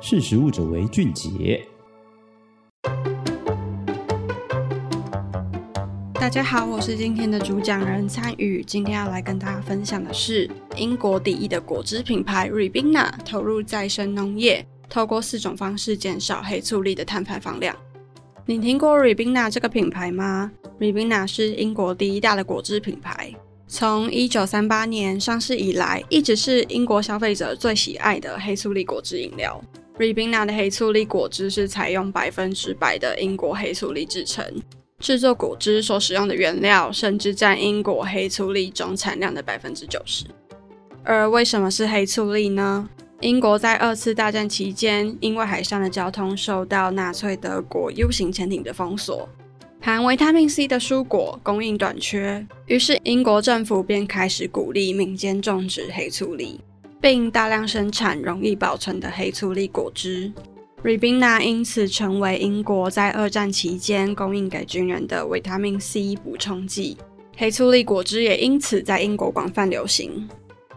识食物者为俊杰。大家好，我是今天的主讲人参与。今天要来跟大家分享的是英国第一的果汁品牌 Ribena 投入再生农业，透过四种方式减少黑醋栗的碳排放量。你听过 Ribena 这个品牌吗？Ribena 是英国第一大的果汁品牌。从一九三八年上市以来，一直是英国消费者最喜爱的黑醋栗果汁饮料。Ribena 的黑醋栗果汁是采用百分之百的英国黑醋栗制成，制作果汁所使用的原料甚至占英国黑醋栗总产量的百分之九十。而为什么是黑醋栗呢？英国在二次大战期间，因为海上的交通受到纳粹德国 U 型潜艇的封锁。含维他命 C 的蔬果供应短缺，于是英国政府便开始鼓励民间种植黑醋栗，并大量生产容易保存的黑醋栗果汁。Ribena 因此成为英国在二战期间供应给军人的维他命 C 补充剂。黑醋栗果汁也因此在英国广泛流行。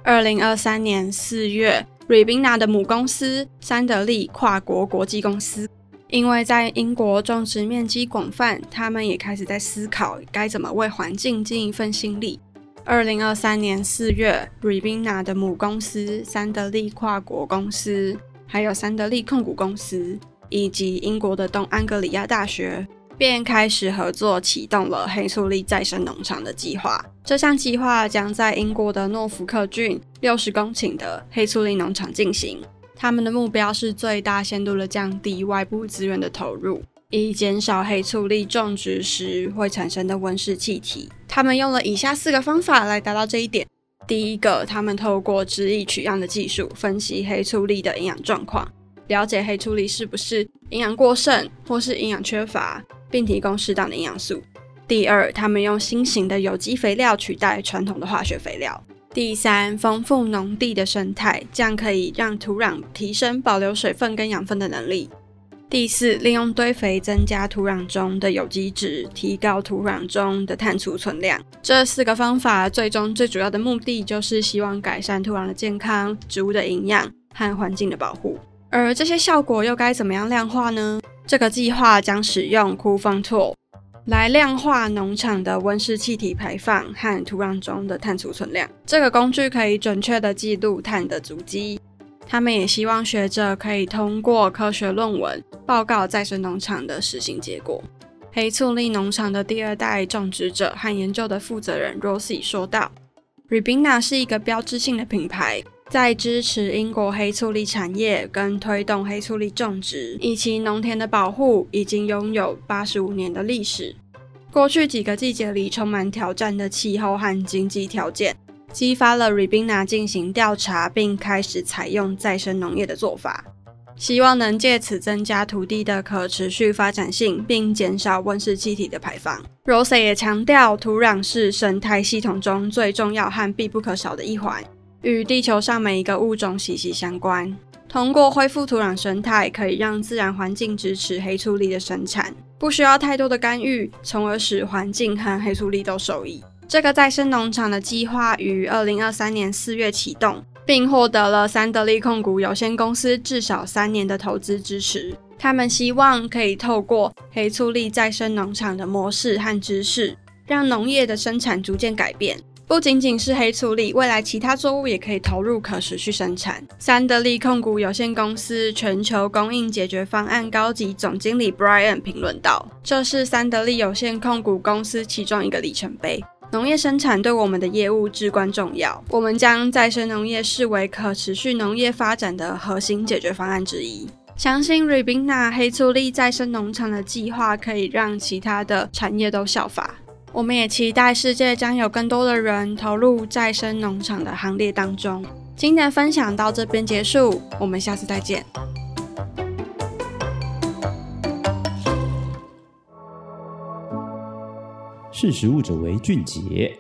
二零二三年四月，Ribena 的母公司三得利跨国国际公司。因为在英国种植面积广泛，他们也开始在思考该怎么为环境尽一份心力。二零二三年四月，Ribena 的母公司三得利跨国公司，还有三得利控股公司，以及英国的东安格里亚大学，便开始合作，启动了黑醋栗再生农场的计划。这项计划将在英国的诺福克郡六十公顷的黑醋栗农场进行。他们的目标是最大限度地降低外部资源的投入，以减少黑醋栗种植时会产生的温室气体。他们用了以下四个方法来达到这一点：第一个，他们透过汁液取样的技术分析黑醋栗的营养状况，了解黑醋栗是不是营养过剩或是营养缺乏，并提供适当的营养素；第二，他们用新型的有机肥料取代传统的化学肥料。第三，丰富农地的生态，这样可以让土壤提升保留水分跟养分的能力。第四，利用堆肥增加土壤中的有机质，提高土壤中的碳储存量。这四个方法最终最主要的目的就是希望改善土壤的健康、植物的营养和环境的保护。而这些效果又该怎么样量化呢？这个计划将使用 Coolantool。来量化农场的温室气体排放和土壤中的碳储存量。这个工具可以准确地记录碳的足迹。他们也希望学者可以通过科学论文报告再生农场的实行结果。黑醋栗农场的第二代种植者和研究的负责人 Rosie 说道：“Ribena 是一个标志性的品牌。”在支持英国黑醋栗产业跟推动黑醋栗种植以及农田的保护，已经拥有八十五年的历史。过去几个季节里，充满挑战的气候和经济条件，激发了 Ribena 进行调查，并开始采用再生农业的做法，希望能借此增加土地的可持续发展性，并减少温室气体的排放。Rose 也强调，土壤是生态系统中最重要和必不可少的一环。与地球上每一个物种息息相关。通过恢复土壤生态，可以让自然环境支持黑醋栗的生产，不需要太多的干预，从而使环境和黑醋栗都受益。这个再生农场的计划于二零二三年四月启动，并获得了三得利控股有限公司至少三年的投资支持。他们希望可以透过黑醋栗再生农场的模式和知识，让农业的生产逐渐改变。不仅仅是黑醋栗，未来其他作物也可以投入可持续生产。三得利控股有限公司全球供应解决方案高级总经理 Brian 评论道：“这是三得利有限控股公司其中一个里程碑。农业生产对我们的业务至关重要，我们将再生农业视为可持续农业发展的核心解决方案之一。相信 r i b i n a 黑醋栗再生农场的计划可以让其他的产业都效法。”我们也期待世界将有更多的人投入再生农场的行列当中。今天的分享到这边结束，我们下次再见。识时务者为俊杰。